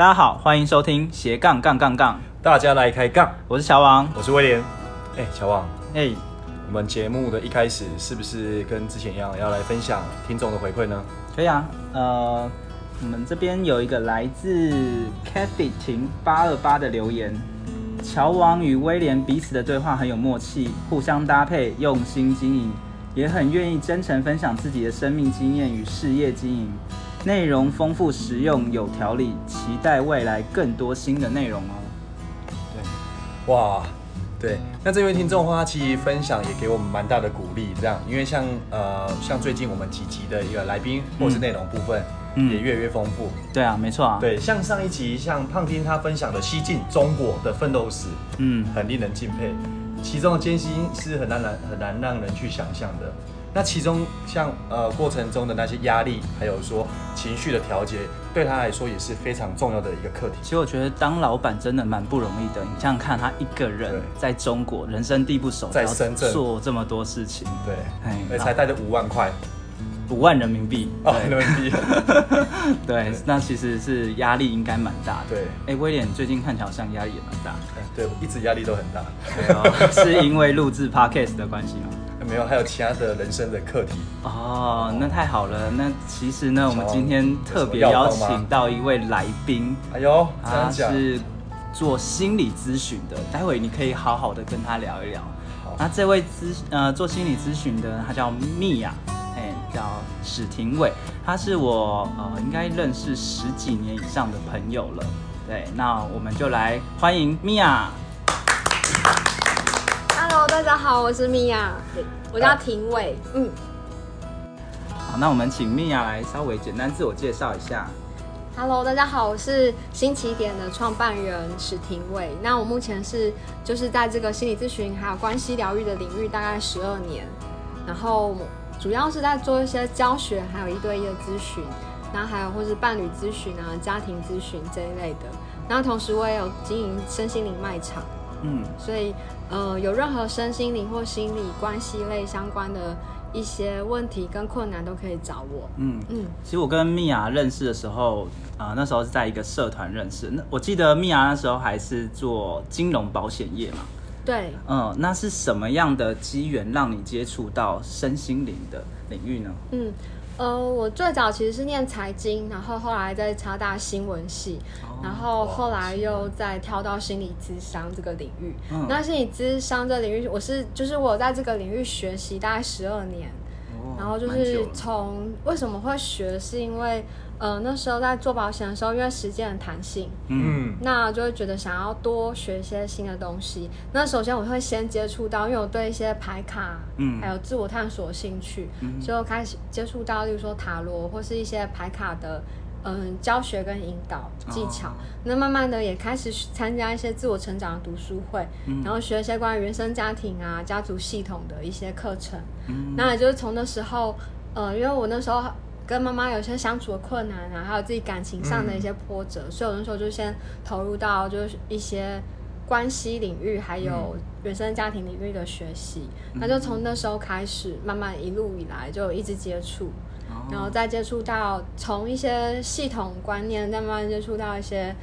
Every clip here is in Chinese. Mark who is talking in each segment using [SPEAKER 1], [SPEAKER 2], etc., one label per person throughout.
[SPEAKER 1] 大家好，欢迎收听斜杠杠杠杠，
[SPEAKER 2] 大家来开杠。
[SPEAKER 1] 我是乔王，
[SPEAKER 2] 我是威廉。哎，乔王，
[SPEAKER 1] 哎，
[SPEAKER 2] 我们节目的一开始是不是跟之前一样，要来分享听众的回馈呢？
[SPEAKER 1] 可以啊，呃，我们这边有一个来自 Cathy 婷八二八的留言：乔王与威廉彼此的对话很有默契，互相搭配，用心经营，也很愿意真诚分享自己的生命经验与事业经营。内容丰富、实用、有条理，期待未来更多新的内容哦。
[SPEAKER 2] 对，哇，对，那这位听众的话，其实分享也给我们蛮大的鼓励，这样，因为像呃，像最近我们几集的一个来宾或是内容部分，嗯，也越来越丰富。
[SPEAKER 1] 对啊，没错啊。
[SPEAKER 2] 对，像上一集像胖丁他分享的西晋中国的奋斗史，嗯，很令人敬佩，其中的艰辛是很难难很难让人去想象的。那其中像呃过程中的那些压力，还有说情绪的调节，对他来说也是非常重要的一个课题。
[SPEAKER 1] 其实我觉得当老板真的蛮不容易的。你想想看，他一个人在中国，人生地不熟，
[SPEAKER 2] 在深圳
[SPEAKER 1] 做这么多事情，
[SPEAKER 2] 对，哎，才带着五万块，
[SPEAKER 1] 五万人民币，
[SPEAKER 2] 哦，人民币，
[SPEAKER 1] 对，那其实是压力应该蛮大的。
[SPEAKER 2] 对，
[SPEAKER 1] 哎，威廉最近看起来好像压力也蛮大。
[SPEAKER 2] 对，一直压力都很大。
[SPEAKER 1] 对是因为录制 Podcast 的关系吗？
[SPEAKER 2] 没有，还有其他的人生的课题
[SPEAKER 1] 哦，那太好了。那其实呢，我们今天特别邀请到一位来宾，
[SPEAKER 2] 哎呦，
[SPEAKER 1] 他是做心理咨询的，待会你可以好好的跟他聊一聊。那这位咨呃做心理咨询的，他叫蜜雅，哎，叫史廷伟，他是我呃应该认识十几年以上的朋友了。对，那我们就来欢迎蜜雅。
[SPEAKER 3] Hello，大家好，我是米娅。我叫庭伟，嗯，
[SPEAKER 1] 好，那我们请米娅来稍微简单自我介绍一下。
[SPEAKER 3] Hello，大家好，我是新起点的创办人史廷伟。那我目前是就是在这个心理咨询还有关系疗愈的领域大概十二年，然后主要是在做一些教学，还有一对一的咨询，然后还有或是伴侣咨询啊、家庭咨询这一类的。然后同时我也有经营身心灵卖场。嗯，所以呃，有任何身心灵或心理关系类相关的一些问题跟困难，都可以找我。嗯嗯，
[SPEAKER 1] 其实我跟蜜雅认识的时候，啊、呃，那时候是在一个社团认识。那我记得蜜雅那时候还是做金融保险业嘛。
[SPEAKER 3] 对。
[SPEAKER 1] 嗯，那是什么样的机缘让你接触到身心灵的领域呢？
[SPEAKER 3] 嗯。呃，我最早其实是念财经，然后后来在插大新闻系，然后后来又再跳到心理咨商这个领域。嗯、那心理咨商这领域，我是就是我在这个领域学习大概十二年，哦、然后就是从为什么会学，是因为。呃，那时候在做保险的时候，因为时间很弹性，嗯，那就会觉得想要多学一些新的东西。那首先我会先接触到，因为我对一些牌卡，嗯，还有自我探索兴趣，嗯，所以我开始接触到，例如说塔罗或是一些牌卡的，嗯、呃，教学跟引导技巧。哦、那慢慢的也开始参加一些自我成长的读书会，嗯，然后学一些关于原生家庭啊、家族系统的一些课程。嗯，那也就是从那时候，呃，因为我那时候。跟妈妈有些相处的困难啊，还有自己感情上的一些波折，嗯、所以有的时候就先投入到就是一些关系领域，还有原生家庭领域的学习。嗯、那就从那时候开始，慢慢一路以来就一直接触，哦、然后再接触到从一些系统观念，再慢慢接触到一些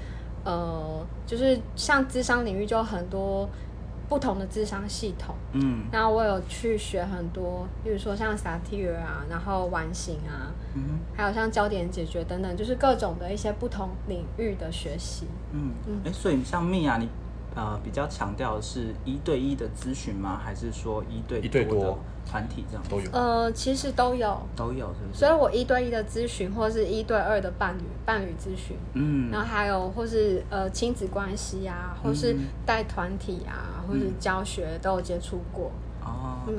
[SPEAKER 3] 呃，就是像智商领域就很多。不同的智商系统，嗯，那我有去学很多，比如说像 satire 啊，然后完形啊，嗯，还有像焦点解决等等，就是各种的一些不同领域的学习，
[SPEAKER 1] 嗯。嗯，哎、欸，所以像蜜啊，你呃比较强调的是一对一的咨询吗？还是说一对一对多？团体这样都有，
[SPEAKER 3] 呃，其实都有，
[SPEAKER 1] 都有，是不是？
[SPEAKER 3] 所以我一对一的咨询，或是一对二的伴侣伴侣咨询，嗯，然后还有或是呃亲子关系啊，或是带团体啊，嗯、或是教学都有接触过。哦，嗯，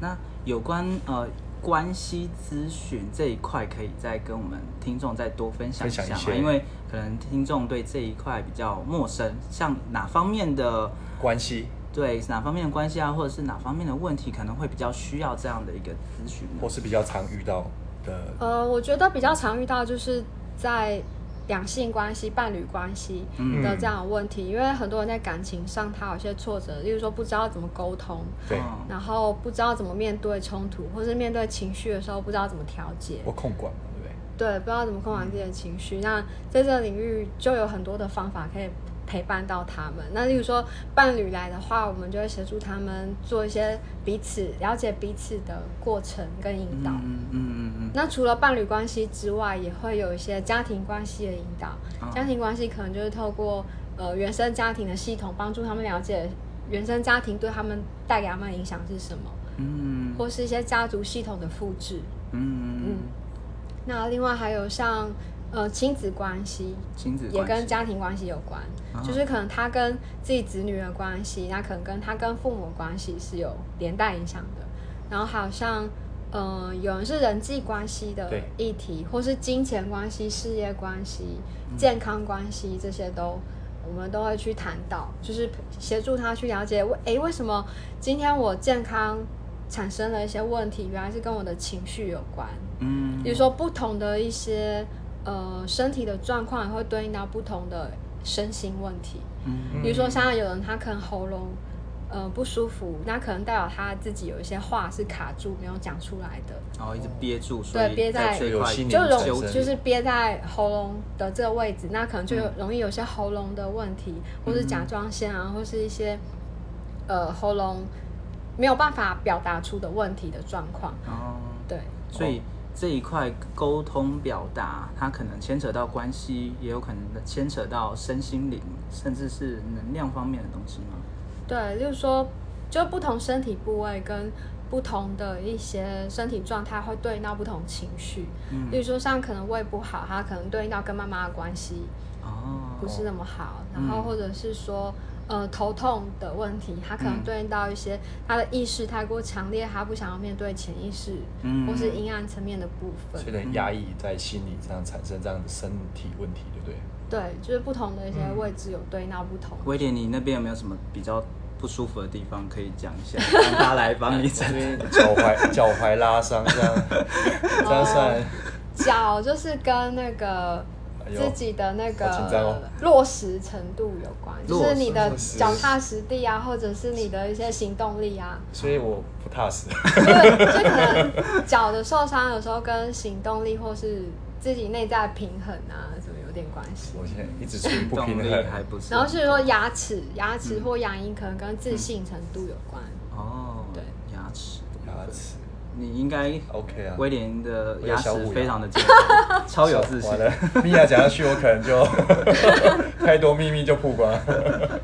[SPEAKER 1] 那有关呃关系咨询这一块，可以再跟我们听众再多分享一下吗？因为可能听众对这一块比较陌生，像哪方面的
[SPEAKER 2] 关系？
[SPEAKER 1] 对哪方面的关系啊，或者是哪方面的问题，可能会比较需要这样的一个咨询，
[SPEAKER 2] 或是比较常遇到的。
[SPEAKER 3] 呃，我觉得比较常遇到就是在两性关系、伴侣关系的这样的问题，嗯、因为很多人在感情上他有些挫折，例如说不知道怎么沟通，对，然后不知道怎么面对冲突，或是面对情绪的时候不知道怎么调节，
[SPEAKER 2] 我控管，对不对？
[SPEAKER 3] 对，不知道怎么控管自己的情绪。那在这个领域就有很多的方法可以陪伴到他们。那例如说伴侣来的话，我们就会协助他们做一些彼此了解彼此的过程跟引导。嗯嗯嗯嗯。那除了伴侣关系之外，也会有一些家庭关系的引导。家庭关系可能就是透过呃原生家庭的系统，帮助他们了解原生家庭对他们带给他们的影响是什么。嗯。或是一些家族系统的复制。嗯嗯。那另外还有像呃亲子关系，亲子也跟家庭关系有关，啊、就是可能他跟自己子女的关系，那可能跟他跟父母关系是有连带影响的。然后还有像呃有人是人际关系的议题，或是金钱关系、事业关系、健康关系这些都我们都会去谈到，就是协助他去了解为诶为什么今天我健康产生了一些问题，原来是跟我的情绪有关。嗯，比如说不同的一些呃身体的状况，也会对应到不同的身心问题。嗯，比如说像有人他可能喉咙呃不舒服，那可能代表他自己有一些话是卡住没有讲出来的，
[SPEAKER 1] 然后一直憋住，
[SPEAKER 3] 对，憋在就容就是憋在喉咙的这个位置，那可能就容易有些喉咙的问题，或是甲状腺啊，或是一些呃喉咙没有办法表达出的问题的状况。哦，对，
[SPEAKER 1] 所以。这一块沟通表达，它可能牵扯到关系，也有可能牵扯到身心灵，甚至是能量方面的东西吗？
[SPEAKER 3] 对，就是说，就不同身体部位跟不同的一些身体状态，会对应到不同情绪。嗯，比如说像可能胃不好，它可能对应到跟妈妈的关系，哦，不是那么好。哦，然后或者是说。呃，头痛的问题，他可能对应到一些他的意识太过强烈，他不想要面对潜意识，嗯，或是阴暗层面的部分，
[SPEAKER 2] 所以压抑在心理上产生这样的身体问题，对不对？
[SPEAKER 3] 对，就是不同的一些位置有对应到不同。
[SPEAKER 1] 威廉，你那边有没有什么比较不舒服的地方可以讲一下，让他来帮你这边
[SPEAKER 2] 脚踝脚踝拉伤这样，这样算？
[SPEAKER 3] 脚就是跟那个。自己的那个落实程度有关，就是你的脚踏实地啊，或者是你的一些行动力啊。
[SPEAKER 2] 所以我不踏实。
[SPEAKER 3] 对，就可能脚的受伤有时候跟行动力或是自己内在平衡啊，什么有点关系。
[SPEAKER 2] 我现在一直处于不平衡，还不是。
[SPEAKER 3] 然后是说牙齿，牙齿或牙龈可能跟自信程度有关。
[SPEAKER 1] 哦，对，牙齿，
[SPEAKER 2] 牙齿。
[SPEAKER 1] 你应该 OK 啊，威廉的牙齿非常的健康，超有自信。
[SPEAKER 2] 米娅讲下去，我可能就 太多秘密就曝光。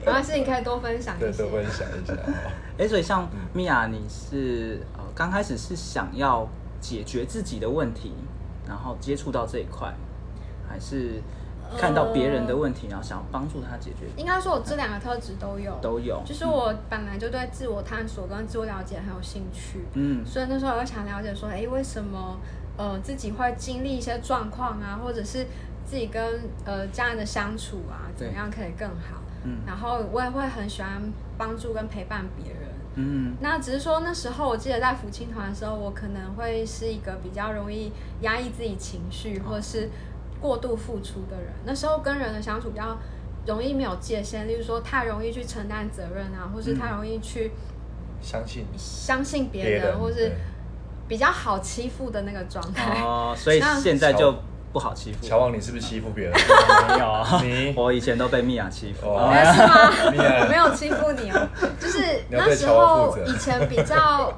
[SPEAKER 3] 没关系，你可以多分享一
[SPEAKER 2] 下。多分享一下。
[SPEAKER 1] 哎，所以像米娅，你是呃刚开始是想要解决自己的问题，然后接触到这一块，还是？看到别人的问题，然后想要帮助他解决。
[SPEAKER 3] 应该说，我这两个特质都有，
[SPEAKER 1] 都有。
[SPEAKER 3] 就是我本来就对自我探索跟自我了解很有兴趣，嗯，所以那时候我就想了解说，哎，为什么呃自己会经历一些状况啊，或者是自己跟呃家人的相处啊，怎么样可以更好？嗯，然后我也会很喜欢帮助跟陪伴别人，嗯，那只是说那时候我记得在福清团的时候，我可能会是一个比较容易压抑自己情绪，或者是。过度付出的人，那时候跟人的相处比较容易没有界限，例如说太容易去承担责任啊，或是太容易去
[SPEAKER 2] 相信
[SPEAKER 3] 相信别人，或是比较好欺负的那个状态。
[SPEAKER 1] 哦，所以现在就不好欺负。
[SPEAKER 2] 乔王，你是不是欺负别人？
[SPEAKER 1] 没有，你我以前都被米娅欺负。
[SPEAKER 3] 是吗？我没有欺负你哦，就是那时候以前比较，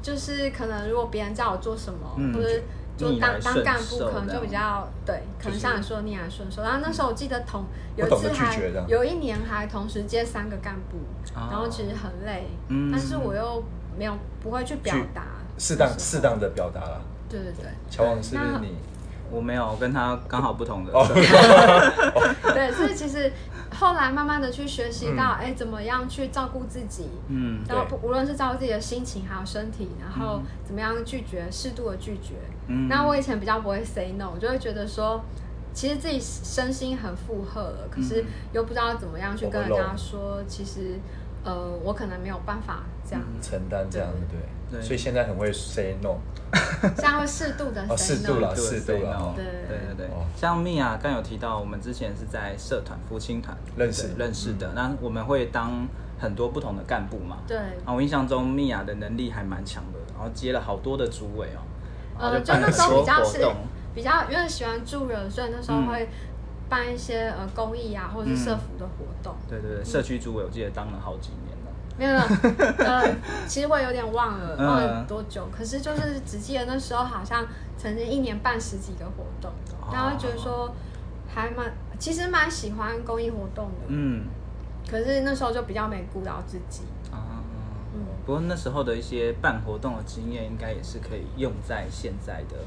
[SPEAKER 3] 就是可能如果别人叫我做什么，或者。就当当干部可能就比较对，可能像你说的逆来顺受。然后那时候我记得同有一次还有一年还同时接三个干部，然后其实很累，但是我又没有不会去表达，
[SPEAKER 2] 适当适当的表达了。
[SPEAKER 3] 对对对，
[SPEAKER 2] 乔王是你，
[SPEAKER 1] 我没有跟他刚好不同的。
[SPEAKER 3] 对，所以其实。后来慢慢的去学习到，哎、嗯，怎么样去照顾自己，嗯，然后无论是照顾自己的心情还有身体，然后怎么样拒绝适度的拒绝。嗯，那我以前比较不会 say no，我就会觉得说，其实自己身心很负荷了，可是又不知道怎么样去跟人家说，其实。呃，我可能没有办法这样。
[SPEAKER 2] 承担这样，对，所以现在很会 say no，
[SPEAKER 3] 现在会适度的 say no，
[SPEAKER 2] 适度了，适度了，
[SPEAKER 3] 对。对
[SPEAKER 1] 对对。像米娅刚有提到，我们之前是在社团福青团
[SPEAKER 2] 认识。
[SPEAKER 1] 认识的，那我们会当很多不同的干部嘛，
[SPEAKER 3] 对。
[SPEAKER 1] 啊，我印象中米娅的能力还蛮强的，然后接了好多的主委哦，
[SPEAKER 3] 呃，就那时候比较是。比较因为喜欢助人，所以那时候会办一些呃公益啊，或者是社服的活动。
[SPEAKER 1] 嗯、对对对，社区组委我记得当了好几年了。
[SPEAKER 3] 没有，呃，其实我有点忘了，忘了多久。可是就是只记得那时候好像曾经一年办十几个活动，然后觉得说还蛮，其实蛮喜欢公益活动的。嗯。可是那时候就比较没顾到自己。啊。
[SPEAKER 1] 嗯。不过那时候的一些办活动的经验，应该也是可以用在现在的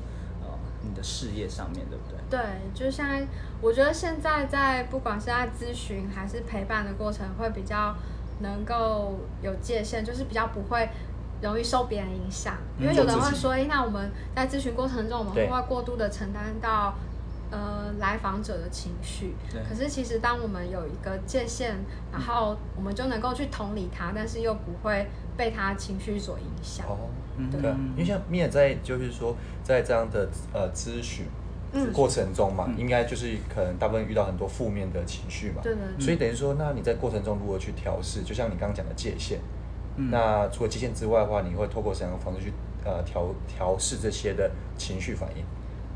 [SPEAKER 1] 呃你的事业上面，对不对？
[SPEAKER 3] 对，就现在，我觉得现在在不管是在咨询还是陪伴的过程，会比较。能够有界限，就是比较不会容易受别人影响，因为有人会说，哎，那我们在咨询过程中，我们会不会过度的承担到呃来访者的情绪？对。可是其实当我们有一个界限，然后我们就能够去同理他，但是又不会被他情绪所影响。哦，
[SPEAKER 2] 对。因为像米娅在就是说在这样的呃咨询。过程中嘛，嗯、应该就是可能大部分遇到很多负面的情绪嘛，对对对，所以等于说，那你在过程中如何去调试？就像你刚刚讲的界限，嗯、那除了界限之外的话，你会透过什么样的方式去呃调调试这些的情绪反应？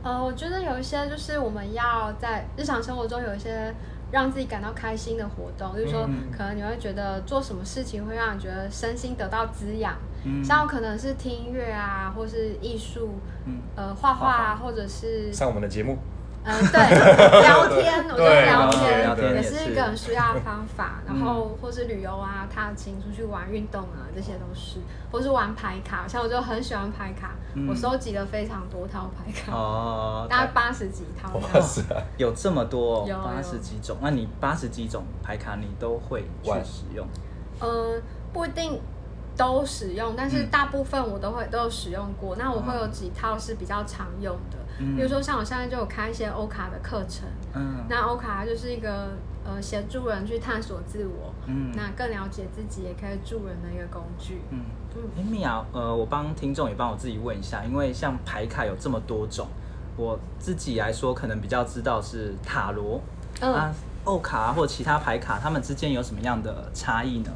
[SPEAKER 3] 呃，我觉得有一些就是我们要在日常生活中有一些让自己感到开心的活动，就是说可能你会觉得做什么事情会让你觉得身心得到滋养。像可能是听音乐啊，或是艺术，嗯、呃，画画啊，或者是
[SPEAKER 2] 上我们的节目，
[SPEAKER 3] 嗯、呃，对，聊 天，我觉得聊天也是一个很需要的方法。然后或是旅游啊，踏青出去玩，运动啊，这些都是，或是玩牌卡，像我就很喜欢牌卡，嗯、我收集了非常多套牌卡，哦，大概八十几套，
[SPEAKER 2] 哇塞，
[SPEAKER 1] 有这么多，有八十几种，那你八十几种牌卡你都会去使用？
[SPEAKER 3] 呃，不一定。都使用，但是大部分我都会都有使用过。嗯、那我会有几套是比较常用的，嗯、比如说像我现在就有开一些欧卡的课程。嗯，那欧卡就是一个呃协助人去探索自我，嗯，那更了解自己也可以助人的一个工具。嗯
[SPEAKER 1] 嗯，哎，米娅，呃，我帮听众也帮我自己问一下，因为像牌卡有这么多种，我自己来说可能比较知道是塔罗，嗯，啊，欧卡或者其他牌卡，它们之间有什么样的差异呢？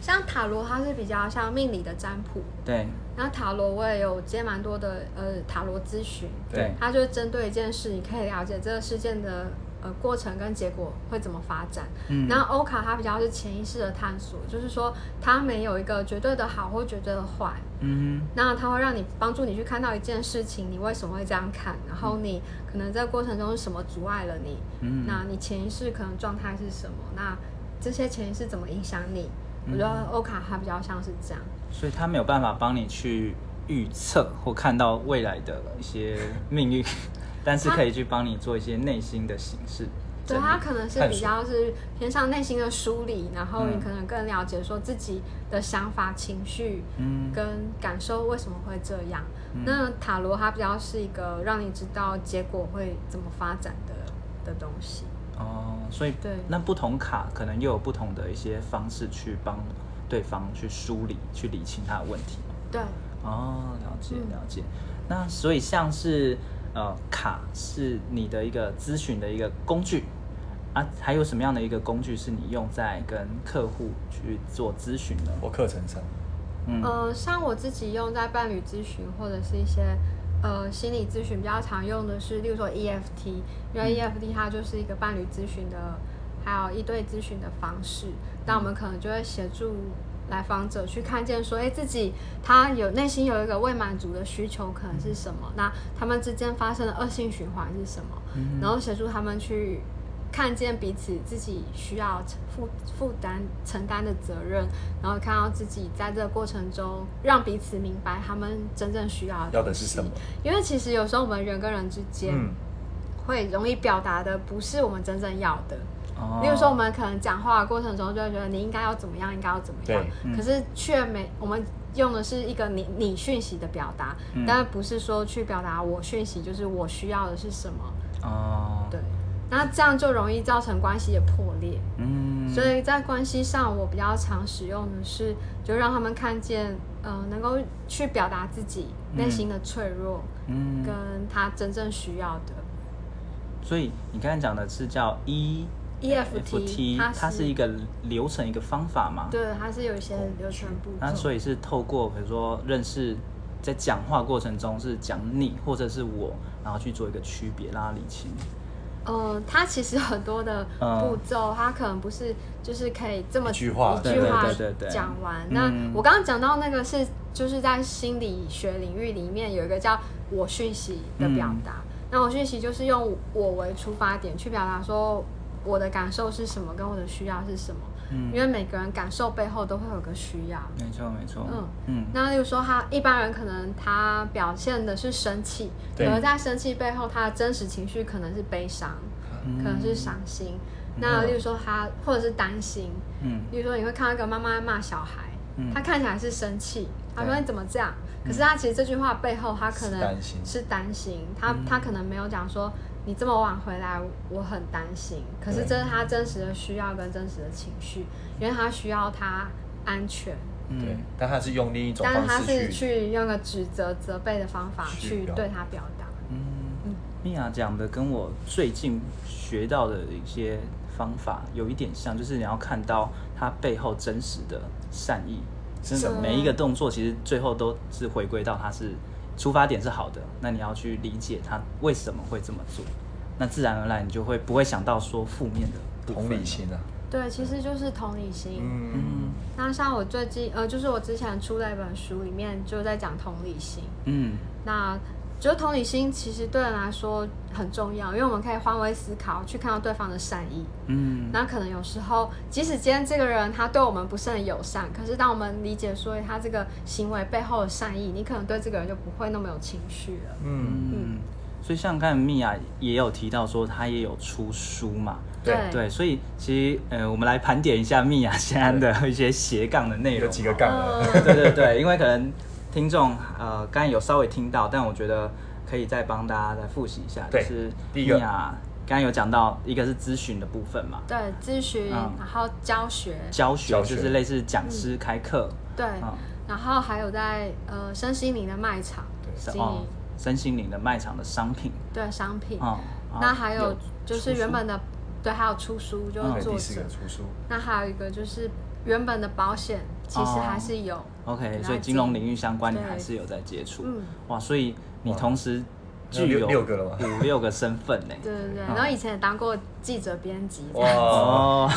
[SPEAKER 3] 像塔罗，它是比较像命理的占卜。
[SPEAKER 1] 对。
[SPEAKER 3] 然后塔罗我也有接蛮多的呃塔罗咨询。
[SPEAKER 1] 对。
[SPEAKER 3] 它就是针对一件事，你可以了解这个事件的呃过程跟结果会怎么发展。嗯。然后欧卡它比较是潜意识的探索，就是说它没有一个绝对的好或绝对的坏。嗯哼。那它会让你帮助你去看到一件事情，你为什么会这样看？然后你可能在过程中是什么阻碍了你？嗯。那你潜意识可能状态是什么？那这些潜意识怎么影响你？我觉得欧卡它比较像是这样，
[SPEAKER 1] 所以它没有办法帮你去预测或看到未来的一些命运，但是可以去帮你做一些内心的形式。
[SPEAKER 3] 对，它可能是比较是偏向内心的梳理，然后你可能更了解说自己的想法、情绪，嗯，跟感受为什么会这样。嗯、那塔罗它比较是一个让你知道结果会怎么发展的的东西。
[SPEAKER 1] 哦，所以对，那不同卡可能又有不同的一些方式去帮对方去梳理、去理清他的问题。
[SPEAKER 3] 对，
[SPEAKER 1] 哦，了解了解。嗯、那所以像是呃卡是你的一个咨询的一个工具啊，还有什么样的一个工具是你用在跟客户去做咨询的
[SPEAKER 2] 或课程上？
[SPEAKER 3] 嗯，呃，像我自己用在伴侣咨询或者是一些。呃，心理咨询比较常用的是，例如说 EFT，因为 EFT 它就是一个伴侣咨询的，还有一对咨询的方式。那我们可能就会协助来访者去看见说，哎，自己他有内心有一个未满足的需求，可能是什么？那他们之间发生的恶性循环是什么？然后协助他们去。看见彼此自己需要负负担承担的责任，然后看到自己在这个过程中让彼此明白他们真正需要的
[SPEAKER 2] 要的是什么。
[SPEAKER 3] 因为其实有时候我们人跟人之间会容易表达的不是我们真正要的。比如说我们可能讲话的过程中就会觉得你应该要怎么样，应该要怎么样，嗯、可是却没我们用的是一个你你讯息的表达，嗯、但不是说去表达我讯息，就是我需要的是什么。哦，对。那这样就容易造成关系的破裂。嗯，所以在关系上，我比较常使用的是，就让他们看见，呃，能够去表达自己内心的脆弱，嗯，跟他真正需要的。
[SPEAKER 1] 所以你刚才讲的是叫 E
[SPEAKER 3] E F T，
[SPEAKER 1] 它是一个流程，一个方法吗？
[SPEAKER 3] 对，它是有一些流程步骤。
[SPEAKER 1] 那所以是透过比如说认识在讲话过程中是讲你或者是我，然后去做一个区别，让他理清。
[SPEAKER 3] 呃，它其实很多的步骤，它可能不是就是可以这么
[SPEAKER 2] 一句话
[SPEAKER 3] 一句话讲完。那我刚刚讲到那个是就是在心理学领域里面有一个叫我讯息的表达。那我讯息就是用我为出发点去表达说我的感受是什么，跟我的需要是什么。嗯，因为每个人感受背后都会有个需要。
[SPEAKER 1] 没错，没错。
[SPEAKER 3] 嗯嗯。那例如说，他一般人可能他表现的是生气，可能在生气背后，他的真实情绪可能是悲伤，可能是伤心。那例如说他或者是担心。嗯。例如说，你会看到一个妈妈骂小孩，他看起来是生气，他说你怎么这样？可是他其实这句话背后，他可能是担心，他他可能没有讲说。你这么晚回来，我很担心。可是这是他真实的需要跟真实的情绪，因为他需要他安全。
[SPEAKER 2] 对，但他是用另一种方式，
[SPEAKER 3] 但他是去用个指责、责备的方法去对他表达。
[SPEAKER 1] 嗯嗯，米娅讲的跟我最近学到的一些方法有一点像，就是你要看到他背后真实的善意，真的每一个动作其实最后都是回归到他是。出发点是好的，那你要去理解他为什么会这么做，那自然而然你就会不会想到说负面的
[SPEAKER 2] 同理心啊。
[SPEAKER 3] 对，其实就是同理心。嗯嗯。那像我最近呃，就是我之前出了一本书里面就在讲同理心。嗯。那。觉得同理心其实对人来说很重要，因为我们可以换位思考，去看到对方的善意。嗯，那可能有时候，即使今天这个人他对我们不是很友善，可是当我们理解说他这个行为背后的善意，你可能对这个人就不会那么有情绪了。嗯
[SPEAKER 1] 嗯。所以像刚才米娅也有提到说，她也有出书嘛？
[SPEAKER 3] 对
[SPEAKER 1] 对。所以其实呃，我们来盘点一下米娅现在的一些斜杠的内容。
[SPEAKER 2] 有几个杠 的？
[SPEAKER 1] 对对对，因为可能。听众呃，刚才有稍微听到，但我觉得可以再帮大家再复习一下。
[SPEAKER 2] 对，
[SPEAKER 1] 就是米娅刚刚有讲到，一个是咨询的部分嘛。
[SPEAKER 3] 对，咨询，嗯、然后教学。
[SPEAKER 1] 教学就是类似讲师开课。嗯、
[SPEAKER 3] 对，嗯、然后还有在呃身心灵的卖场经营、哦，身
[SPEAKER 1] 心灵的卖场的商品。
[SPEAKER 3] 对，商品。哦。那还有就是原本的，对，还有出书，就是做、嗯、第四个出书。那还有一个就是原本的保险。其实还是有
[SPEAKER 1] ，OK，所以金融领域相关你还是有在接触，嗯哇，所以你同时具有
[SPEAKER 2] 六个了
[SPEAKER 1] 五六个身份呢？
[SPEAKER 3] 对对对，然后以前也当过记者、编辑，
[SPEAKER 2] 哇，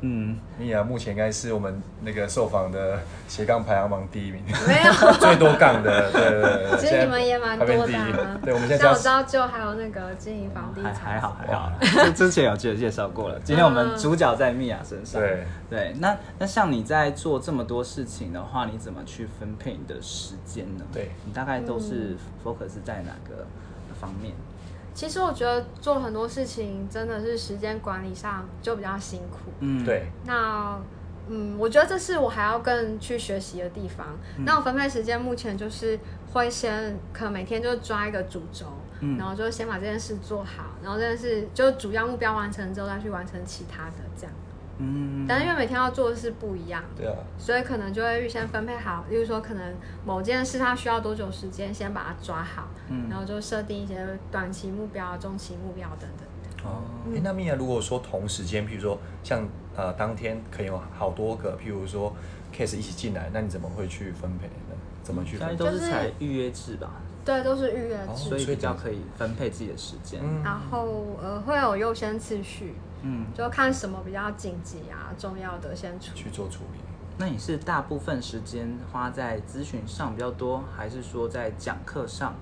[SPEAKER 2] 嗯，米娅目前应该是我们那个受访的斜杠排行榜第一名，
[SPEAKER 3] 没有。
[SPEAKER 2] 最多杠的，对对对，
[SPEAKER 3] 其实你们也蛮多的，
[SPEAKER 2] 对，我们现在
[SPEAKER 3] 像我知道就还有那个经营房地产，
[SPEAKER 1] 还好还好，之前有介介绍过了，今天我们主角在米娅身上，对对，那那像你在做这么多事情的话，你怎么去分配你的时间呢？
[SPEAKER 2] 对，
[SPEAKER 1] 你大概都是 focus 在哪个方面？
[SPEAKER 3] 其实我觉得做很多事情真的是时间管理上就比较辛苦。
[SPEAKER 2] 嗯，对。
[SPEAKER 3] 那嗯，我觉得这是我还要更去学习的地方。嗯、那我分配时间目前就是会先可能每天就抓一个主轴，嗯、然后就先把这件事做好，然后这件事就主要目标完成之后再去完成其他的这样。嗯，但是因为每天要做的事不一样，
[SPEAKER 2] 对啊，
[SPEAKER 3] 所以可能就会预先分配好，例如说可能某件事它需要多久时间，先把它抓好，嗯，然后就设定一些短期目标、中期目标等等。
[SPEAKER 2] 哦，那米娅如果说同时间，譬如说像呃当天可以有好多个，譬如说 case 一起进来，那你怎么会去分配呢？怎么去分配？
[SPEAKER 1] 都是采预约制吧？
[SPEAKER 3] 对，都是预约制，
[SPEAKER 1] 哦、所以比较可以分配自己的时间。
[SPEAKER 3] 嗯、然后呃会有优先次序。嗯，就看什么比较紧急啊、重要的先处
[SPEAKER 2] 去做处理。
[SPEAKER 1] 那你是大部分时间花在咨询上比较多，还是说在讲课上，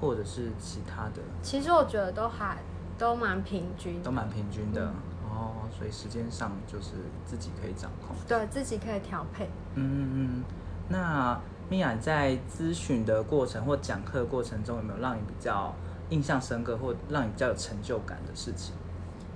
[SPEAKER 1] 或者是其他的？
[SPEAKER 3] 其实我觉得都还都蛮平均，
[SPEAKER 1] 都蛮平均的、嗯、哦。所以时间上就是自己可以掌控，
[SPEAKER 3] 对自己可以调配。
[SPEAKER 1] 嗯嗯嗯。那米娅在咨询的过程或讲课过程中，有没有让你比较印象深刻，或让你比较有成就感的事情？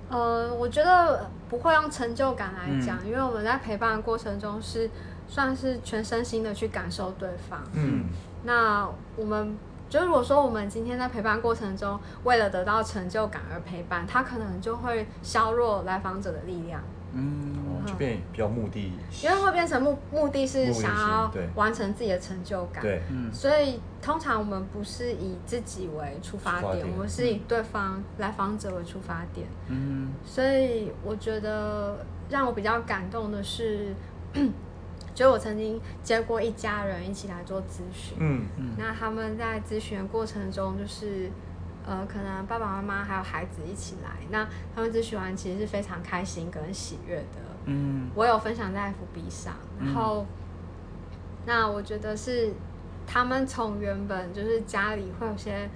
[SPEAKER 3] 呃，我觉得不会用成就感来讲，嗯、因为我们在陪伴的过程中是算是全身心的去感受对方。嗯，那我们就如果说我们今天在陪伴过程中，为了得到成就感而陪伴，他可能就会削弱来访者的力量。
[SPEAKER 2] 嗯，就变比较目的，
[SPEAKER 3] 因为会变成目目的是想要完成自己的成就感，
[SPEAKER 2] 对，嗯，
[SPEAKER 3] 所以通常我们不是以自己为出发点，发点。我们是以对方来访者为出发点，嗯，所以我觉得让我比较感动的是，就我曾经接过一家人一起来做咨询，
[SPEAKER 2] 嗯
[SPEAKER 3] 嗯，那他们在咨询的过程中，就是呃，可能爸爸妈妈还有孩子一起来，那他们只喜欢其实是非常开心跟喜悦的，嗯，我有分享在 FB 上，然后、嗯、那我觉得是他们从原本就是家里会有些。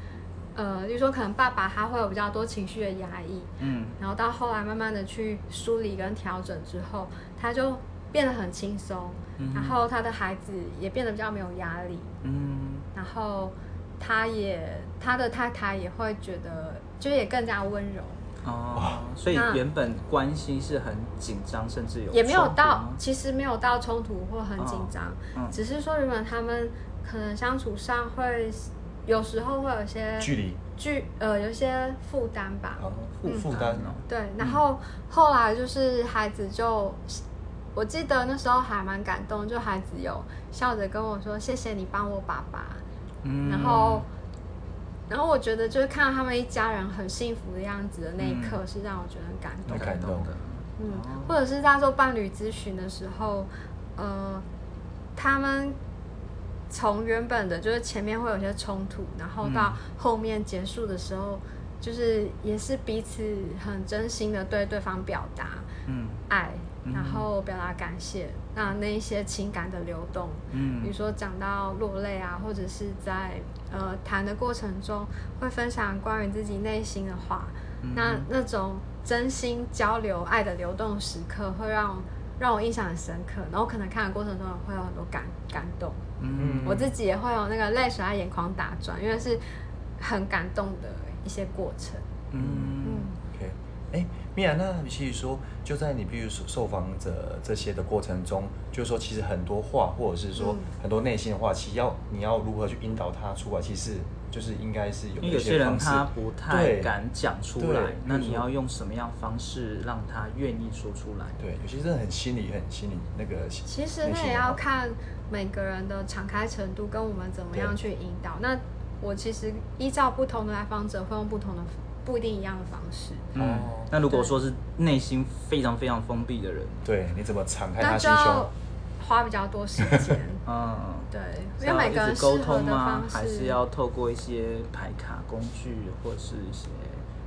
[SPEAKER 3] 呃，就是说可能爸爸他会有比较多情绪的压抑，嗯，然后到后来慢慢的去梳理跟调整之后，他就变得很轻松，嗯、然后他的孩子也变得比较没有压力，嗯，然后他也他的太太也会觉得就也更加温柔，
[SPEAKER 1] 哦，所以原本关系是很紧张，甚至有
[SPEAKER 3] 也没有到，其实没有到冲突或很紧张，哦嗯、只是说原本他们可能相处上会。有时候会有些
[SPEAKER 2] 距离，
[SPEAKER 3] 距呃有些负担吧，
[SPEAKER 2] 负负担哦。
[SPEAKER 3] 对，然后后来就是孩子就，我记得那时候还蛮感动，就孩子有笑着跟我说：“谢谢你帮我爸爸。”嗯，然后，然后我觉得就是看到他们一家人很幸福的样子的那一刻，是让我觉得很感动。
[SPEAKER 2] 很感动。的。
[SPEAKER 3] 嗯，或者是在做伴侣咨询的时候，呃，他们。从原本的就是前面会有些冲突，然后到后面结束的时候，嗯、就是也是彼此很真心的对对方表达爱，嗯、然后表达感谢，那那一些情感的流动，嗯，比如说讲到落泪啊，或者是在呃谈的过程中会分享关于自己内心的话，嗯、那那种真心交流爱的流动时刻，会让让我印象很深刻，然后可能看的过程中会有很多感感动。嗯，我自己也会有那个泪水在眼眶打转，因为是很感动的一些过程。嗯。嗯
[SPEAKER 2] ，OK，哎，米娅，那其实说就在你比如说受访者这些的过程中，就是说其实很多话，或者是说很多内心的话，其实要你要如何去引导他出来，其实就是应该是有一些方式。
[SPEAKER 1] 有些人他不太敢讲出来，那你要用什么样方式让他愿意说出来？
[SPEAKER 2] 对，有些人很心里很心里那个。
[SPEAKER 3] 其实那也要看。每个人的敞开程度跟我们怎么样去引导？那我其实依照不同的来访者，会用不同的不一定一样的方式。
[SPEAKER 1] 嗯，那如果说是内心非常非常封闭的人，
[SPEAKER 2] 对，你怎么敞开他心胸？那就
[SPEAKER 3] 花比较多时间。嗯，对，因为每个人沟通吗？
[SPEAKER 1] 还是要透过一些牌卡工具，或者是一些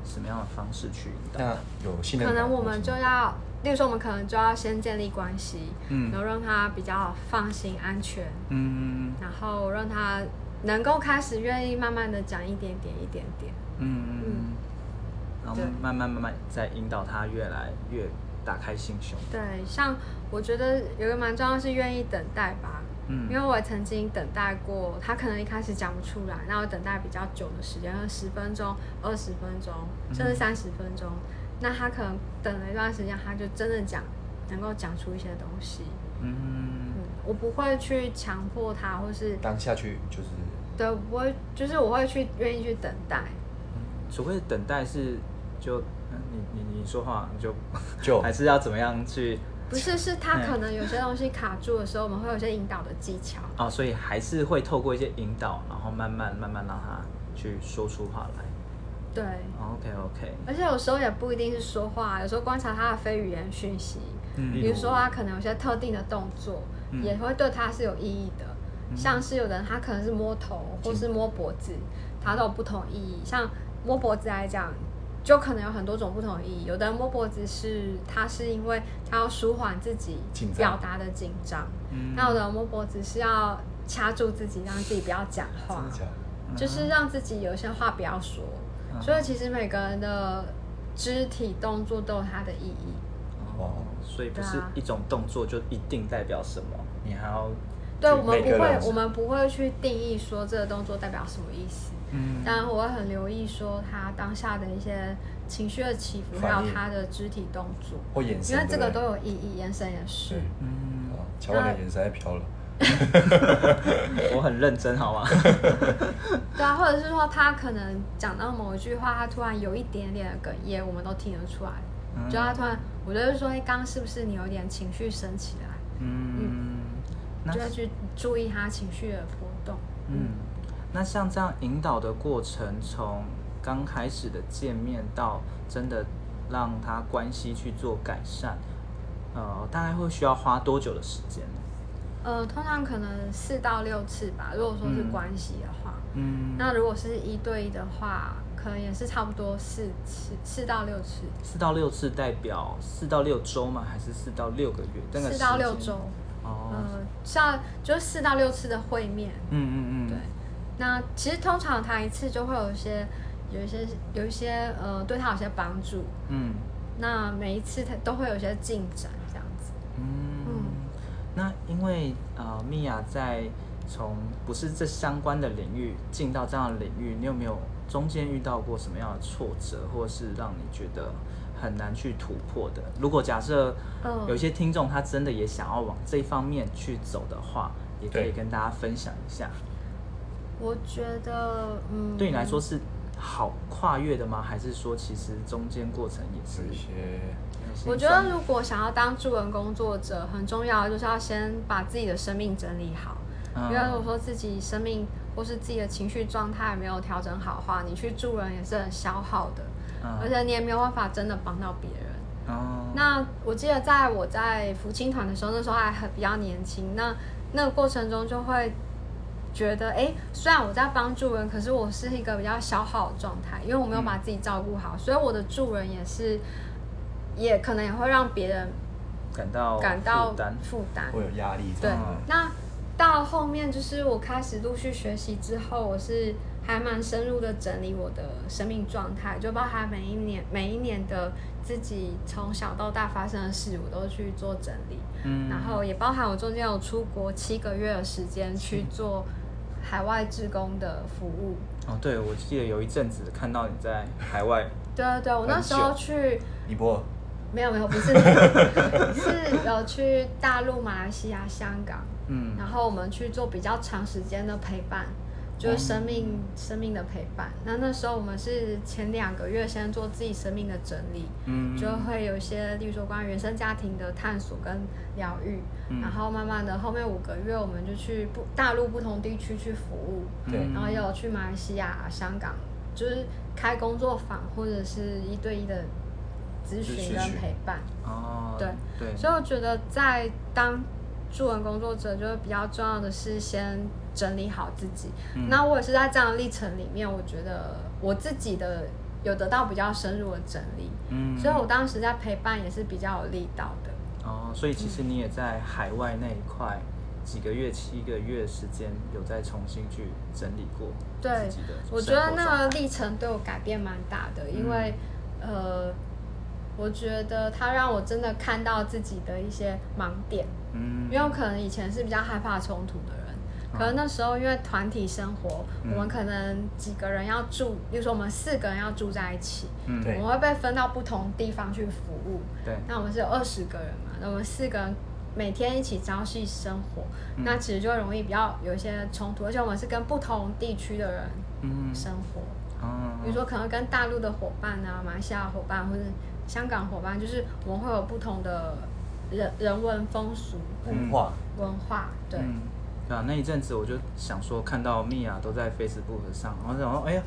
[SPEAKER 1] 什么样的方式去引导？
[SPEAKER 2] 那有信任，
[SPEAKER 3] 可能我们就要。例如说，我们可能就要先建立关系，嗯，然后让他比较放心、安全，嗯，然后让他能够开始愿意慢慢的讲一点点、一点点，嗯嗯，
[SPEAKER 1] 嗯然后慢慢慢慢再引导他越来越打开心胸。
[SPEAKER 3] 对，像我觉得有个蛮重要的是愿意等待吧，嗯，因为我曾经等待过，他可能一开始讲不出来，那我等待比较久的时间，十分钟、二十分钟，甚至三十分钟。嗯那他可能等了一段时间，他就真的讲，能够讲出一些东西。嗯，嗯，我不会去强迫他，或是
[SPEAKER 2] 当下去就是。
[SPEAKER 3] 对，不会，就是我会去愿意去等待。
[SPEAKER 1] 所谓的等待是就，你你你说话你就 就还是要怎么样去？
[SPEAKER 3] 不是，是他可能有些东西卡住的时候，我们会有些引导的技巧。
[SPEAKER 1] 哦，所以还是会透过一些引导，然后慢慢慢慢让他去说出话来。
[SPEAKER 3] 对
[SPEAKER 1] ，OK OK，
[SPEAKER 3] 而且有时候也不一定是说话，有时候观察他的非语言讯息，嗯，比如说他可能有些特定的动作，嗯、也会对他是有意义的，嗯、像是有的人他可能是摸头或是摸脖子，他都有不同意义。像摸脖子来讲，就可能有很多种不同意义。有的人摸脖子是他是因为他要舒缓自己表达的紧张，嗯、那有的人摸脖子是要掐住自己，让自己不要讲话，嗯、就是让自己有一些话不要说。所以其实每个人的肢体动作都有它的意义。
[SPEAKER 1] 哦，所以不是一种动作就一定代表什么，你还要
[SPEAKER 3] 对，我们不会，我们不会去定义说这个动作代表什么意思。嗯，当然我会很留意说他当下的一些情绪的起伏，还有他的肢体动作
[SPEAKER 2] 或眼神，
[SPEAKER 3] 因为这个都有意义，眼神也是。
[SPEAKER 2] 嗯，乔万的眼神还飘了。
[SPEAKER 1] 我很认真，好吗？
[SPEAKER 3] 对啊，或者是说他可能讲到某一句话，他突然有一点点的哽咽，我们都听得出来。嗯、就他突然，我就是说，哎，刚刚是不是你有点情绪升起来？嗯，嗯就要去注意他情绪的波动。
[SPEAKER 1] 嗯，那像这样引导的过程，从刚开始的见面到真的让他关系去做改善，呃，大概会需要花多久的时间？
[SPEAKER 3] 呃，通常可能四到六次吧。如果说是关系的话，
[SPEAKER 1] 嗯，
[SPEAKER 3] 那如果是一对一的话，可能也是差不多四次，四到六次。
[SPEAKER 1] 四到六次代表四到六周吗？还是四到六个月？
[SPEAKER 3] 四到六周。哦。呃，像就是四到六次的会面。
[SPEAKER 1] 嗯嗯嗯。
[SPEAKER 3] 对。那其实通常谈一次就会有一些，有一些，有一些呃，对他有些帮助。
[SPEAKER 1] 嗯。
[SPEAKER 3] 那每一次他都会有一些进展，这样子。
[SPEAKER 1] 嗯。嗯，那因为呃，米娅在从不是这相关的领域进到这样的领域，你有没有中间遇到过什么样的挫折，或是让你觉得很难去突破的？如果假设有一些听众他真的也想要往这方面去走的话，也可以跟大家分享一下。
[SPEAKER 3] 我觉得，嗯，
[SPEAKER 1] 对你来说是好跨越的吗？还是说其实中间过程也是
[SPEAKER 2] 一些？
[SPEAKER 3] 我觉得如果想要当助人工作者，很重要就是要先把自己的生命整理好。因为如果说自己生命或是自己的情绪状态没有调整好的话，你去助人也是很消耗的，而且你也没有办法真的帮到别人。那我记得在我在福清团的时候，那时候还很比较年轻，那那个过程中就会觉得，哎，虽然我在帮助人，可是我是一个比较消耗的状态，因为我没有把自己照顾好，所以我的助人也是，也可能也会让别人
[SPEAKER 1] 感到
[SPEAKER 3] 感到负担，
[SPEAKER 2] 会有压力。
[SPEAKER 3] 对，那。到后面就是我开始陆续学习之后，我是还蛮深入的整理我的生命状态，就包含每一年每一年的自己从小到大发生的事，我都去做整理。嗯，然后也包含我中间有出国七个月的时间去做海外职工的服务。
[SPEAKER 1] 哦，对，我记得有一阵子看到你在海外。
[SPEAKER 3] 对对对，我那时候去
[SPEAKER 2] 尼泊尔。
[SPEAKER 3] 没有没有，不是，是有去大陆、马来西亚、香港，嗯，然后我们去做比较长时间的陪伴，就是生命、嗯、生命的陪伴。那那时候我们是前两个月先做自己生命的整理，嗯，就会有一些，例如说关于原生家庭的探索跟疗愈，嗯、然后慢慢的后面五个月我们就去不大陆不同地区去服务，对，然后也有去马来西亚、香港，就是开工作坊或者是一对一的。咨询跟陪伴。哦，对。对，所以我觉得在当助人工作者，就是比较重要的是先整理好自己。嗯、那我也是在这样的历程里面，我觉得我自己的有得到比较深入的整理，嗯，所以我当时在陪伴也是比较有力道的。
[SPEAKER 1] 哦，所以其实你也在海外那一块几个月、七个月时间，有再重新去整理过。
[SPEAKER 3] 对，我觉得那个历程对我改变蛮大的，因为、嗯、呃。我觉得他让我真的看到自己的一些盲点，嗯，因为我可能以前是比较害怕冲突的人，可能那时候因为团体生活，嗯、我们可能几个人要住，比如说我们四个人要住在一起，嗯，我们会被分到不同地方去服务，对，那我们是有二十个人嘛，那我们四个人每天一起朝夕生活，嗯、那其实就容易比较有一些冲突，而且我们是跟不同地区的人，嗯，生活，嗯，比如说可能跟大陆的伙伴啊，马来西亚伙伴或者。香港伙伴就是我们会有不同的人人文风俗。
[SPEAKER 2] 文化。
[SPEAKER 3] 文化对，
[SPEAKER 1] 嗯，啊那一阵子我就想说看到米娅都在 Facebook 上，然后想说哎呀，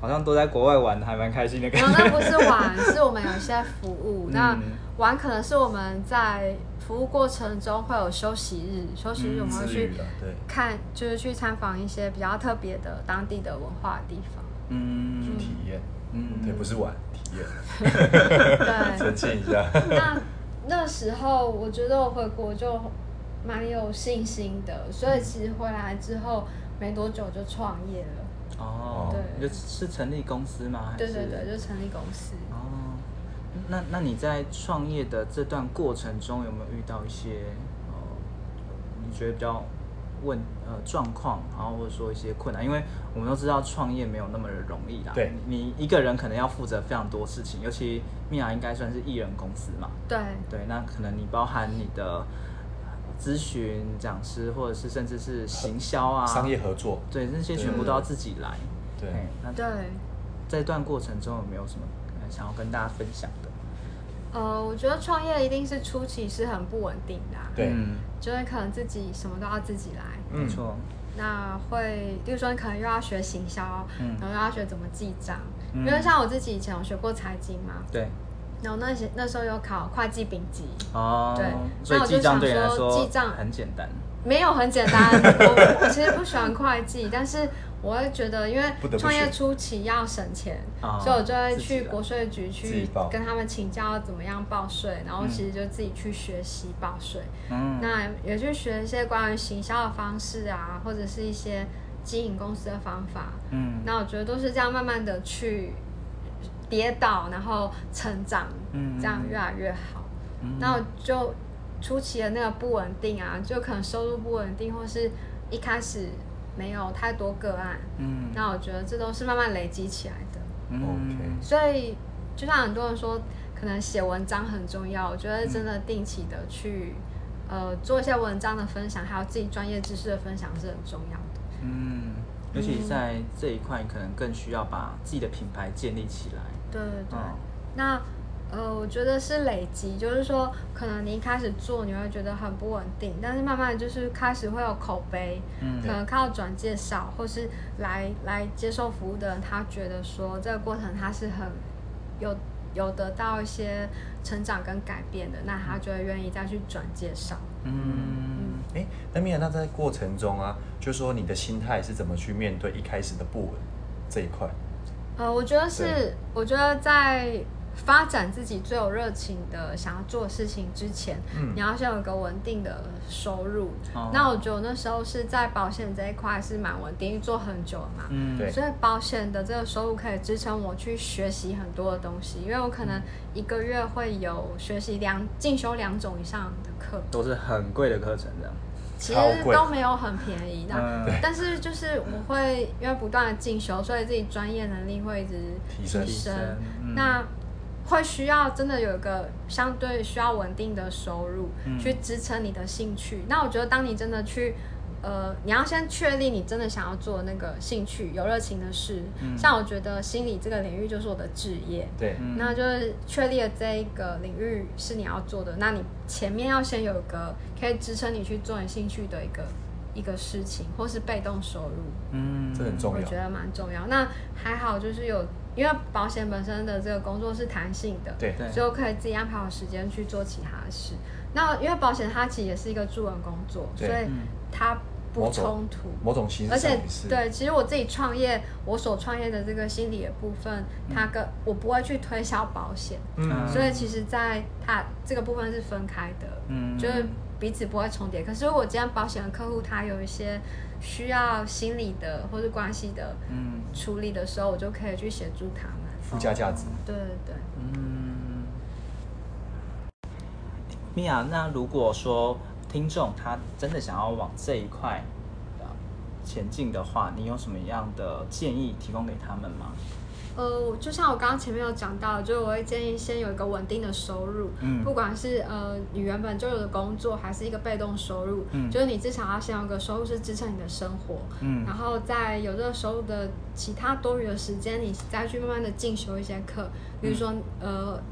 [SPEAKER 1] 好像都在国外玩，还蛮开心的感觉。
[SPEAKER 3] 那不是玩，是我们有一些服务。那玩可能是我们在服务过程中会有休息日，休息日我们会去看，就是去参访一些比较特别的当地的文化的地方，
[SPEAKER 2] 嗯，去体验，嗯，对，不是玩。
[SPEAKER 3] 体验 对，
[SPEAKER 2] 澄清一下。
[SPEAKER 3] 那那时候，我觉得我回国就蛮有信心的，所以其实回来之后没多久就创业了。
[SPEAKER 1] 哦，对，就是成立公司吗？
[SPEAKER 3] 对对对，就成立公司。
[SPEAKER 1] 哦，那那你在创业的这段过程中，有没有遇到一些呃，你觉得比较？问呃状况，然后或者说一些困难，因为我们都知道创业没有那么的容易啦。
[SPEAKER 2] 对，
[SPEAKER 1] 你一个人可能要负责非常多事情，尤其米娅应该算是艺人公司嘛。
[SPEAKER 3] 对
[SPEAKER 1] 对，那可能你包含你的咨询讲师，或者是甚至是行销啊，
[SPEAKER 2] 商业合作，
[SPEAKER 1] 对，那些全部都要自己来。
[SPEAKER 2] 对，
[SPEAKER 1] 那对，在段过程中有没有什么想要跟大家分享的？
[SPEAKER 3] 呃，我觉得创业一定是初期是很不稳定的，啊，
[SPEAKER 2] 对，
[SPEAKER 3] 就是可能自己什么都要自己来，
[SPEAKER 1] 没错，嗯。
[SPEAKER 3] 那会，比如说你可能又要学行销，嗯，然后又要学怎么记账，嗯，因为像我自己以前有学过财经嘛，
[SPEAKER 1] 对，
[SPEAKER 3] 然后那些那时候有考会计丙级，
[SPEAKER 1] 哦，
[SPEAKER 3] 对，
[SPEAKER 1] 所以记账对你来说记账很简单。
[SPEAKER 3] 没有很简单。我我其实不喜欢会计，但是我会觉得，因为创业初期要省钱，所以我就会去国税局去跟他们请教怎么样报税，然后其实就自己去学习报税。嗯，那也去学一些关于行销的方式啊，或者是一些经营公司的方法。嗯，那我觉得都是这样慢慢的去跌倒，然后成长，这样越来越好。那我就初期的那个不稳定啊，就可能收入不稳定，或是一开始没有太多个案。嗯，那我觉得这都是慢慢累积起来的。嗯，所以就像很多人说，可能写文章很重要。我觉得真的定期的去呃做一些文章的分享，还有自己专业知识的分享是很重要的。
[SPEAKER 1] 嗯，尤其在这一块，可能更需要把自己的品牌建立起来。
[SPEAKER 3] 对对对，那。呃，我觉得是累积，就是说，可能你一开始做，你会觉得很不稳定，但是慢慢就是开始会有口碑，嗯，可能靠转介绍，或是来来接受服务的人，他觉得说这个过程他是很有有得到一些成长跟改变的，那他就会愿意再去转介绍。
[SPEAKER 2] 嗯，哎、嗯，那米娅，那在过程中啊，就是说你的心态是怎么去面对一开始的不稳这一块？
[SPEAKER 3] 呃，我觉得是，我觉得在。发展自己最有热情的想要做的事情之前，嗯、你要先有一个稳定的收入。哦、那我觉得我那时候是在保险这一块是蛮稳定，做很久了嘛。嗯，对。所以保险的这个收入可以支撑我去学习很多的东西，因为我可能一个月会有学习两进修两种以上的课，
[SPEAKER 1] 都是很贵的课程这样。
[SPEAKER 3] 其实都没有很便宜，的、嗯、但是就是我会因为不断的进修，所以自己专业能力会一直提升。提升嗯、那会需要真的有一个相对需要稳定的收入去支撑你的兴趣。嗯、那我觉得，当你真的去，呃，你要先确立你真的想要做那个兴趣、有热情的事。嗯、像我觉得心理这个领域就是我的职业。对，那就是确立了这一个领域是你要做的，那你前面要先有个可以支撑你去做你兴趣的一个一个事情，或是被动收入。
[SPEAKER 2] 嗯，这很重要，
[SPEAKER 3] 我觉得蛮重要。那还好，就是有。因为保险本身的这个工作是弹性的，对，所以我可以自己安排好时间去做其他的事。那因为保险它其实也是一个助人工作，所以它不冲突，
[SPEAKER 2] 某种形式。
[SPEAKER 3] 而且对，其实我自己创业，我所创业的这个心理的部分，它跟我不会去推销保险，嗯，所以其实在它这个部分是分开的，嗯，就是彼此不会重叠。可是如果今天保险的客户他有一些。需要心理的或是关系的嗯处理的时候，嗯、我就可以去协助他们。
[SPEAKER 2] 附加价值。
[SPEAKER 3] 对对对。嗯。
[SPEAKER 1] 米娅，那如果说听众他真的想要往这一块前进的话，你有什么样的建议提供给他们吗？
[SPEAKER 3] 呃，就像我刚刚前面有讲到，就是我会建议先有一个稳定的收入，嗯，不管是呃你原本就有的工作，还是一个被动收入，嗯，就是你至少要先有个收入是支撑你的生活，嗯，然后在有这个收入的其他多余的时间，你再去慢慢的进修一些课，比如说、嗯、呃。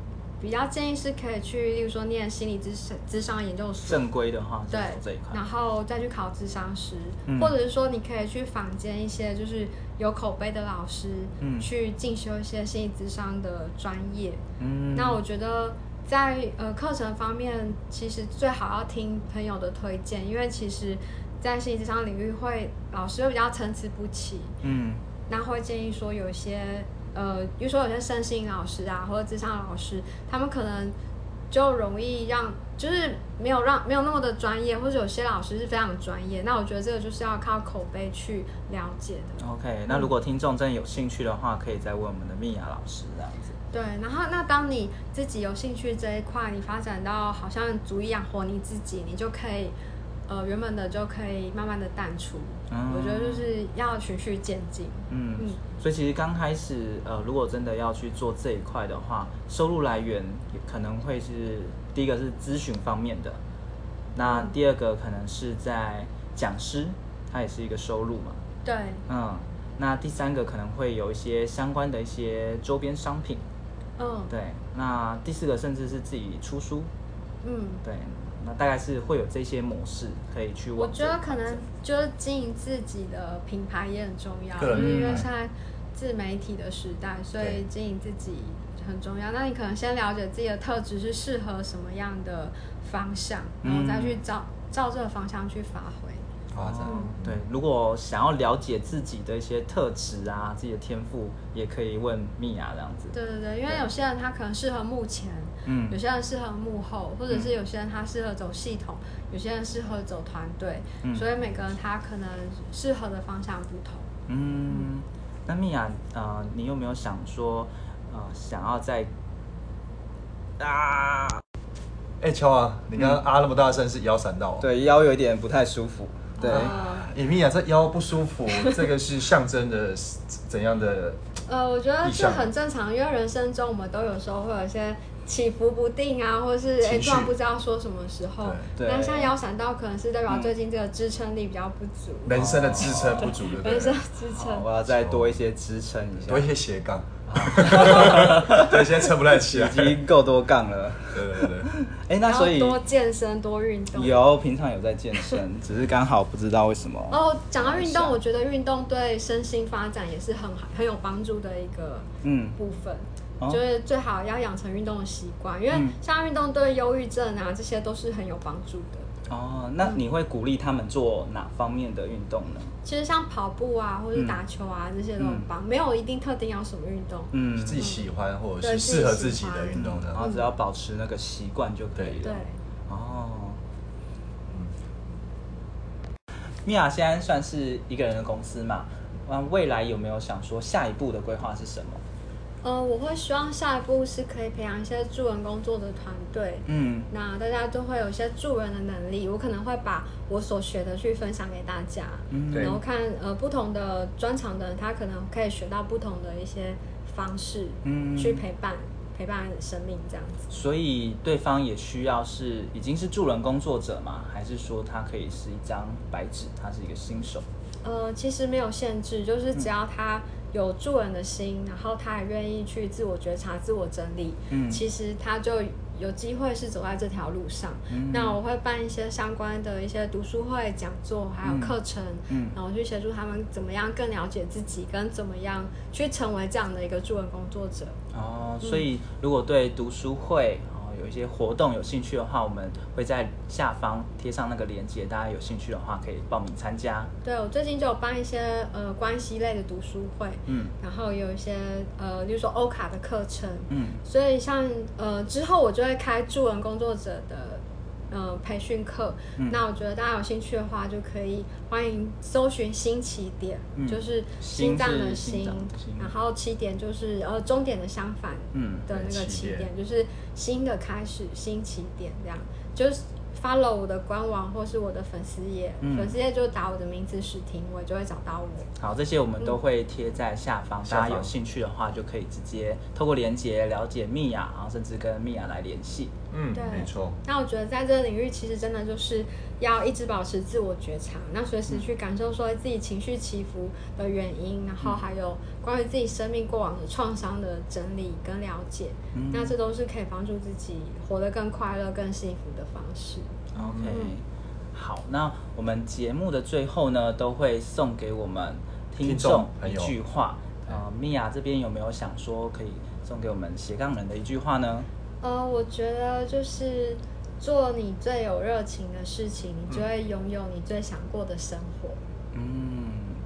[SPEAKER 3] 比较建议是可以去，例如说念心理咨咨商研究所，
[SPEAKER 1] 正规的话，对这一块，
[SPEAKER 3] 然后再去考咨商师，嗯、或者是说你可以去坊间一些就是有口碑的老师，嗯，去进修一些心理咨商的专业。嗯，那我觉得在呃课程方面，其实最好要听朋友的推荐，因为其实，在心理咨商领域会老师会比较参差不齐，嗯，那会建议说有一些。呃，比如说有些身心老师啊，或者咨商老师，他们可能就容易让，就是没有让没有那么的专业，或者有些老师是非常专业。那我觉得这个就是要靠口碑去了解的。
[SPEAKER 1] OK，那如果听众真的有兴趣的话，可以再问我们的米娅老师这样子。
[SPEAKER 3] 对，然后那当你自己有兴趣这一块，你发展到好像足以养活你自己，你就可以。呃，原本的就可以慢慢的淡出，嗯、我觉得就是要循序渐进。嗯，嗯，
[SPEAKER 1] 所以其实刚开始，呃，如果真的要去做这一块的话，收入来源也可能会是第一个是咨询方面的，那第二个可能是在讲师，它也是一个收入嘛。
[SPEAKER 3] 对。
[SPEAKER 1] 嗯，那第三个可能会有一些相关的一些周边商品。嗯。对，那第四个甚至是自己出书。嗯。对。那大概是会有这些模式可以去。
[SPEAKER 3] 我觉得可能就是经营自己的品牌也很重要，因为因为现在自媒体的时代，所以经营自己很重要。那你可能先了解自己的特质是适合什么样的方向，然后再去找照这个方向去发挥。
[SPEAKER 1] 发展、哦、对，如果想要了解自己的一些特质啊，自己的天赋，也可以问米娅这样子。
[SPEAKER 3] 对对对，因为有些人他可能适合目前，嗯，有些人适合幕后，或者是有些人他适合走系统，嗯、有些人适合走团队，嗯、所以每个人他可能适合的方向不同。
[SPEAKER 1] 嗯，那米娅，呃，你有没有想说，呃，想要在啊？
[SPEAKER 2] 哎、欸，乔啊，你刚刚啊那么大声，是腰闪到？
[SPEAKER 1] 对，腰有一点不太舒服。对，
[SPEAKER 2] 米娅这腰不舒服，这个是象征的怎样的？
[SPEAKER 3] 呃，我觉得是很正常，因为人生中我们都有时候会有一些起伏不定啊，或者是哎突然不知道说什么时候。对。那像腰闪到，可能是代表最近这个支撑力比较不足，
[SPEAKER 2] 人生的支撑不足的。
[SPEAKER 3] 人生支撑。
[SPEAKER 1] 我要再多一些支撑一下，
[SPEAKER 2] 多一些斜杠。对，现在撑不太起来，
[SPEAKER 1] 已经够多杠了。
[SPEAKER 2] 对对对。
[SPEAKER 3] 哎，那所以多健身多运动。
[SPEAKER 1] 有，平常有在健身，只是刚好不知道为什么。
[SPEAKER 3] 哦，讲到运动，我觉得运动对身心发展也是很好很有帮助的一个嗯部分，就是最好要养成运动的习惯，因为像运动对忧郁症啊这些都是很有帮助的。
[SPEAKER 1] 哦，那你会鼓励他们做哪方面的运动呢？
[SPEAKER 3] 其实像跑步啊，或者打球啊，这些都很棒，没有一定特定要什么运动，嗯，
[SPEAKER 2] 自己喜欢或者是适合自己的运动的，
[SPEAKER 1] 然后只要保持那个习惯就可以了。
[SPEAKER 3] 对，
[SPEAKER 1] 哦，嗯米娅现在算是一个人的公司嘛，那未来有没有想说下一步的规划是什么？
[SPEAKER 3] 呃，我会希望下一步是可以培养一些助人工作的团队，嗯，那大家都会有一些助人的能力，我可能会把我所学的去分享给大家，嗯，然后看呃不同的专长的人，他可能可以学到不同的一些方式，嗯，去陪伴陪伴生命这样子。
[SPEAKER 1] 所以对方也需要是已经是助人工作者吗？还是说他可以是一张白纸，他是一个新手？
[SPEAKER 3] 呃，其实没有限制，就是只要他。有助人的心，然后他也愿意去自我觉察、自我整理，嗯，其实他就有机会是走在这条路上。嗯，那我会办一些相关的一些读书会、讲座，还有课程，嗯，然后去协助他们怎么样更了解自己，跟怎么样去成为这样的一个助人工作者。
[SPEAKER 1] 哦，所以如果对读书会，有一些活动有兴趣的话，我们会在下方贴上那个链接，大家有兴趣的话可以报名参加。
[SPEAKER 3] 对，我最近就有办一些呃关系类的读书会，嗯，然后有一些呃，比如说欧卡的课程，嗯，所以像呃之后我就会开助人工作者的。呃，培训课，嗯、那我觉得大家有兴趣的话，就可以欢迎搜寻新起点，嗯、就是心脏的心，心然后起点就是呃终点的相反的那个起点，就是新的开始，新起点这样，就是。follow 我的官网或是我的粉丝页，嗯、粉丝页就打我的名字史婷，我，就会找到我。
[SPEAKER 1] 好，这些我们都会贴在下方，嗯、大家有兴趣的话就可以直接透过连接了解米娅，然后甚至跟米娅来联系。
[SPEAKER 2] 嗯，对，没错。
[SPEAKER 3] 那我觉得在这个领域，其实真的就是要一直保持自我觉察，那随时去感受说自己情绪起伏的原因，嗯、然后还有关于自己生命过往的创伤的整理跟了解，嗯、那这都是可以帮助自己活得更快乐、更幸福的方式。
[SPEAKER 1] OK，好，那我们节目的最后呢，都会送给我们听众一句话。呃，米娅这边有没有想说可以送给我们斜杠人的一句话呢？
[SPEAKER 3] 呃，我觉得就是做你最有热情的事情，你就会拥有你最想过的生活。
[SPEAKER 1] 嗯，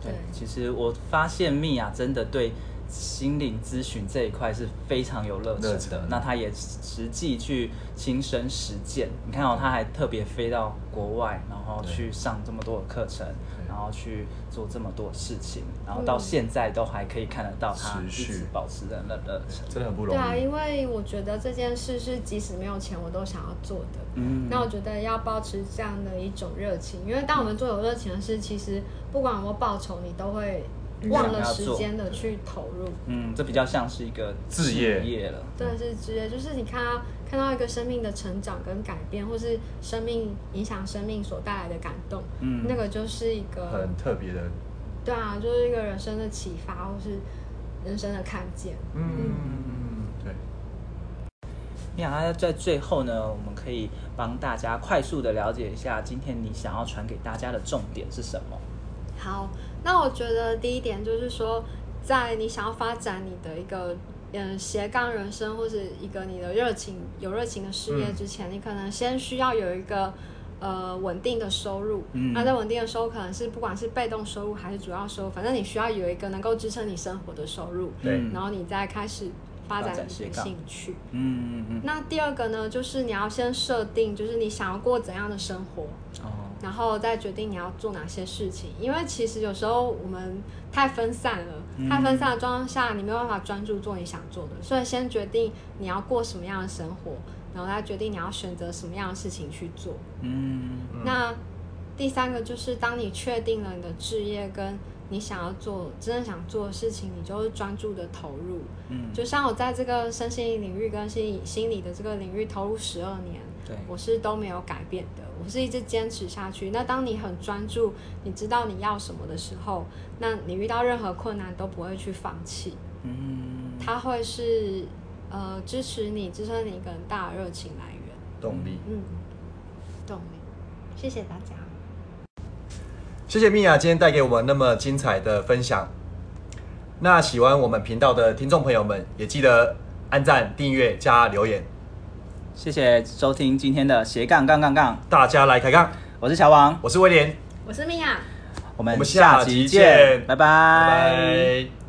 [SPEAKER 1] 对，对其实我发现米娅真的对。心灵咨询这一块是非常有热忱的，那他也实际去亲身实践。你看到、哦、他还特别飞到国外，然后去上这么多的课程，然后去做这么多事情，然后到现在都还可以看得到他一直保持的那热忱，
[SPEAKER 2] 真的很不容易。
[SPEAKER 3] 对啊，因为我觉得这件事是即使没有钱我都想要做的。嗯，那我觉得要保持这样的一种热情，因为当我们做有热情的事，其实不管有没有报酬，你都会。忘了时间的去投入，
[SPEAKER 1] 嗯，这比较像是一个职业了。
[SPEAKER 3] 对，是职业，就是你看到看到一个生命的成长跟改变，或是生命影响生命所带来的感动，嗯，那个就是一个
[SPEAKER 2] 很特别的。
[SPEAKER 3] 对啊，就是一个人生的启发，或是人生的看见。嗯嗯
[SPEAKER 2] 嗯，对。
[SPEAKER 1] 米娅，在最后呢，我们可以帮大家快速的了解一下，今天你想要传给大家的重点是什么？
[SPEAKER 3] 好。那我觉得第一点就是说，在你想要发展你的一个嗯斜杠人生，或者一个你的热情有热情的事业之前，嗯、你可能先需要有一个呃稳定的收入。嗯，那在稳定的收入可能是不管是被动收入还是主要收入，反正你需要有一个能够支撑你生活的收入。对，然后你再开始发展你的兴趣。嗯嗯嗯。那第二个呢，就是你要先设定，就是你想要过怎样的生活。哦。然后再决定你要做哪些事情，因为其实有时候我们太分散了，嗯、太分散的状况下，你没有办法专注做你想做的。所以先决定你要过什么样的生活，然后再决定你要选择什么样的事情去做。嗯，那第三个就是当你确定了你的置业跟你想要做真正想做的事情，你就会专注的投入。嗯，就像我在这个身心灵领域跟心理心理的这个领域投入十二年。我是都没有改变的，我是一直坚持下去。那当你很专注，你知道你要什么的时候，那你遇到任何困难都不会去放弃。嗯，它会是呃支持你、支撑你一个很大的热情来源、
[SPEAKER 2] 动力。嗯，
[SPEAKER 3] 动力。谢谢大家，
[SPEAKER 2] 谢谢米娅今天带给我们那么精彩的分享。那喜欢我们频道的听众朋友们，也记得按赞、订阅、加留言。
[SPEAKER 1] 谢谢收听今天的斜杠杠杠杠，
[SPEAKER 2] 大家来开杠。
[SPEAKER 1] 我是乔王，
[SPEAKER 2] 我是威廉，
[SPEAKER 3] 我是米娅，
[SPEAKER 1] 我们下集见，拜拜。
[SPEAKER 2] 拜拜。